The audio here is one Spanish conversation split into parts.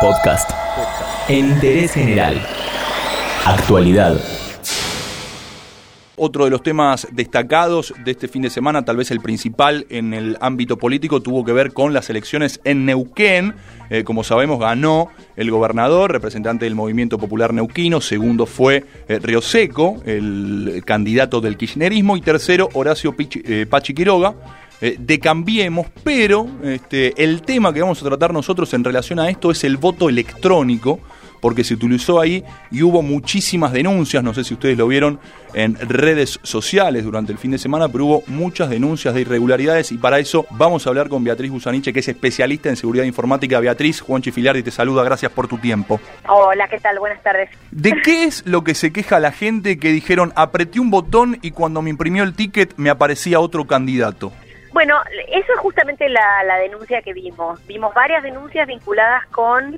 Podcast. Interés general. Actualidad. Otro de los temas destacados de este fin de semana, tal vez el principal en el ámbito político, tuvo que ver con las elecciones en Neuquén. Eh, como sabemos, ganó el gobernador, representante del Movimiento Popular Neuquino. Segundo fue eh, Río Seco, el candidato del kirchnerismo. Y tercero, Horacio eh, Pachi Quiroga. De Cambiemos, pero este, el tema que vamos a tratar nosotros en relación a esto es el voto electrónico, porque se utilizó ahí y hubo muchísimas denuncias, no sé si ustedes lo vieron en redes sociales durante el fin de semana, pero hubo muchas denuncias de irregularidades y para eso vamos a hablar con Beatriz Busaniche, que es especialista en seguridad informática. Beatriz, Juan Chifiliardi te saluda, gracias por tu tiempo. Hola, ¿qué tal? Buenas tardes. ¿De qué es lo que se queja la gente que dijeron apreté un botón y cuando me imprimió el ticket me aparecía otro candidato? Bueno, eso es justamente la, la denuncia que vimos. Vimos varias denuncias vinculadas con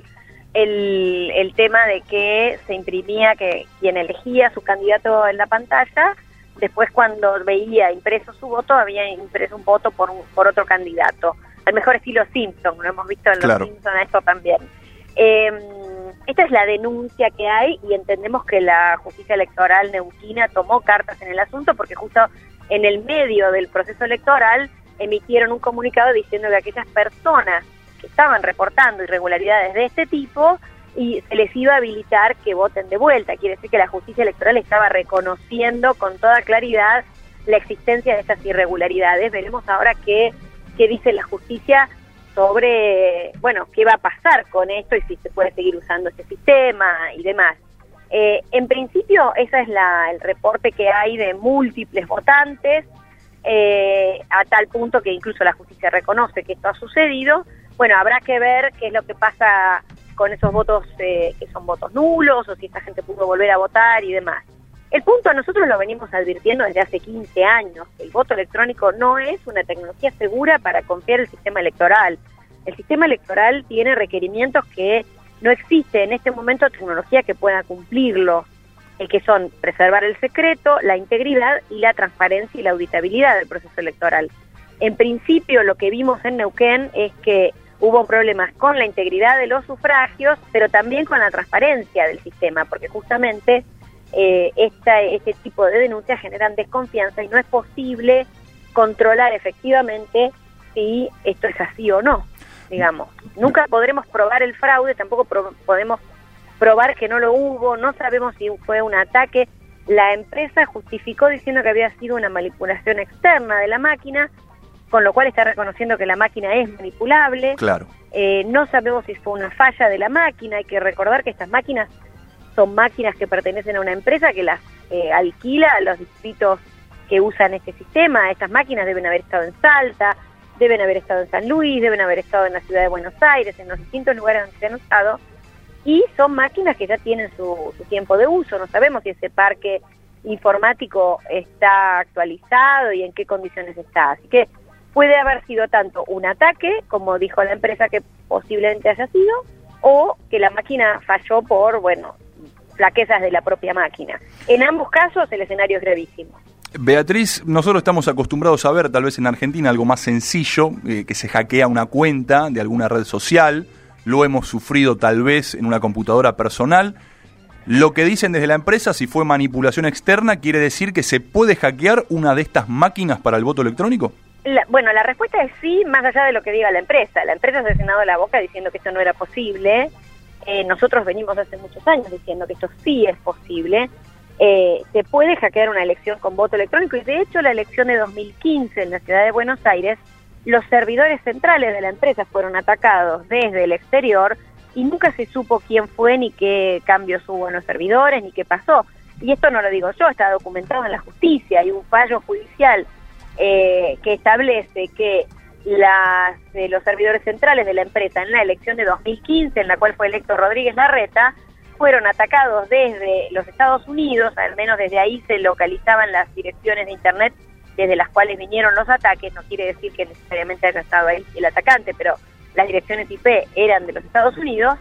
el, el tema de que se imprimía que quien elegía su candidato en la pantalla, después cuando veía impreso su voto, había impreso un voto por, por otro candidato. Al mejor estilo Simpson, lo hemos visto en los Simpsons esto también. Eh, esta es la denuncia que hay y entendemos que la justicia electoral neuquina tomó cartas en el asunto porque justo en el medio del proceso electoral emitieron un comunicado diciendo que aquellas personas que estaban reportando irregularidades de este tipo y se les iba a habilitar que voten de vuelta. Quiere decir que la justicia electoral estaba reconociendo con toda claridad la existencia de estas irregularidades. Veremos ahora qué, qué dice la justicia sobre, bueno, qué va a pasar con esto y si se puede seguir usando este sistema y demás. Eh, en principio, ese es la, el reporte que hay de múltiples votantes, eh, a tal punto que incluso la justicia reconoce que esto ha sucedido, bueno, habrá que ver qué es lo que pasa con esos votos eh, que son votos nulos o si esta gente pudo volver a votar y demás. El punto, nosotros lo venimos advirtiendo desde hace 15 años, el voto electrónico no es una tecnología segura para confiar el sistema electoral. El sistema electoral tiene requerimientos que no existe en este momento tecnología que pueda cumplirlo, eh, que son preservar el secreto, la integridad y la transparencia y la auditabilidad del proceso electoral. En principio, lo que vimos en Neuquén es que hubo problemas con la integridad de los sufragios, pero también con la transparencia del sistema, porque justamente eh, esta, este tipo de denuncias generan desconfianza y no es posible controlar efectivamente si esto es así o no, digamos. Nunca podremos probar el fraude, tampoco podemos probar que no lo hubo, no sabemos si fue un ataque. La empresa justificó diciendo que había sido una manipulación externa de la máquina, con lo cual está reconociendo que la máquina es manipulable. Claro. Eh, no sabemos si fue una falla de la máquina, hay que recordar que estas máquinas son máquinas que pertenecen a una empresa que las eh, alquila a los distritos que usan este sistema. Estas máquinas deben haber estado en Salta, deben haber estado en San Luis, deben haber estado en la ciudad de Buenos Aires, en los distintos lugares donde se han usado, y son máquinas que ya tienen su, su tiempo de uso. No sabemos si ese parque informático está actualizado y en qué condiciones está. Así que puede haber sido tanto un ataque, como dijo la empresa que posiblemente haya sido, o que la máquina falló por, bueno, flaquezas de la propia máquina. En ambos casos el escenario es gravísimo. Beatriz, nosotros estamos acostumbrados a ver, tal vez en Argentina, algo más sencillo, eh, que se hackea una cuenta de alguna red social, lo hemos sufrido tal vez en una computadora personal. Lo que dicen desde la empresa, si fue manipulación externa, quiere decir que se puede hackear una de estas máquinas para el voto electrónico? bueno, la respuesta es sí, más allá de lo que diga la empresa. La empresa se ha llenado la boca diciendo que esto no era posible. Eh, nosotros venimos hace muchos años diciendo que esto sí es posible. Eh, se puede hackear una elección con voto electrónico y de hecho la elección de 2015 en la ciudad de Buenos Aires, los servidores centrales de la empresa fueron atacados desde el exterior y nunca se supo quién fue ni qué cambios hubo en los servidores ni qué pasó. Y esto no lo digo yo, está documentado en la justicia, hay un fallo judicial eh, que establece que las, eh, los servidores centrales de la empresa en la elección de 2015, en la cual fue electo Rodríguez Larreta, fueron atacados desde los Estados Unidos, al menos desde ahí se localizaban las direcciones de Internet desde las cuales vinieron los ataques, no quiere decir que necesariamente haya estado ahí el atacante, pero las direcciones IP eran de los Estados Unidos,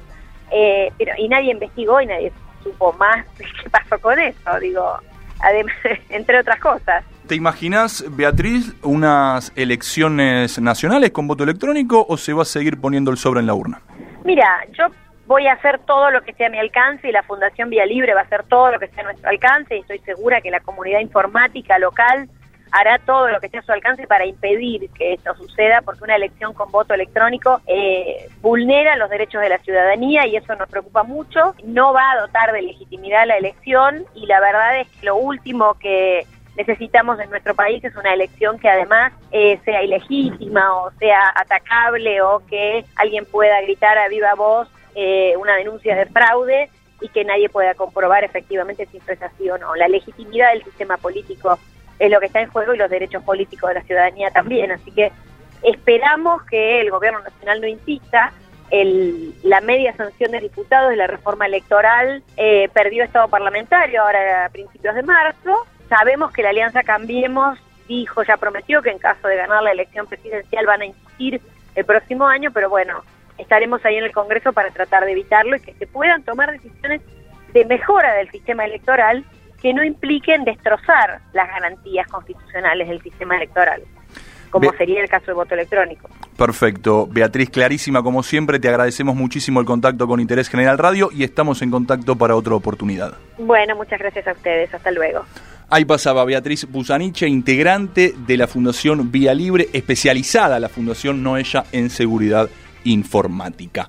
eh, pero y nadie investigó y nadie supo más qué pasó con eso, digo, además, entre otras cosas. ¿Te imaginas, Beatriz, unas elecciones nacionales con voto electrónico o se va a seguir poniendo el sobre en la urna? Mira, yo voy a hacer todo lo que esté a mi alcance y la Fundación Vía Libre va a hacer todo lo que esté a nuestro alcance y estoy segura que la comunidad informática local hará todo lo que esté a su alcance para impedir que esto suceda, porque una elección con voto electrónico eh, vulnera los derechos de la ciudadanía y eso nos preocupa mucho. No va a dotar de legitimidad la elección y la verdad es que lo último que necesitamos en nuestro país es una elección que además eh, sea ilegítima o sea atacable o que alguien pueda gritar a viva voz eh, una denuncia de fraude y que nadie pueda comprobar efectivamente si es así o no. La legitimidad del sistema político es lo que está en juego y los derechos políticos de la ciudadanía también. Así que esperamos que el gobierno nacional no insista. El, la media sanción de diputados de la reforma electoral eh, perdió estado parlamentario ahora a principios de marzo. Sabemos que la Alianza Cambiemos dijo, ya prometió que en caso de ganar la elección presidencial van a insistir el próximo año, pero bueno, estaremos ahí en el Congreso para tratar de evitarlo y que se puedan tomar decisiones de mejora del sistema electoral que no impliquen destrozar las garantías constitucionales del sistema electoral, como sería el caso del voto electrónico. Perfecto. Beatriz, clarísima como siempre, te agradecemos muchísimo el contacto con Interés General Radio y estamos en contacto para otra oportunidad. Bueno, muchas gracias a ustedes. Hasta luego. Ahí pasaba Beatriz Busaniche, integrante de la Fundación Vía Libre, especializada la Fundación Noella en Seguridad Informática.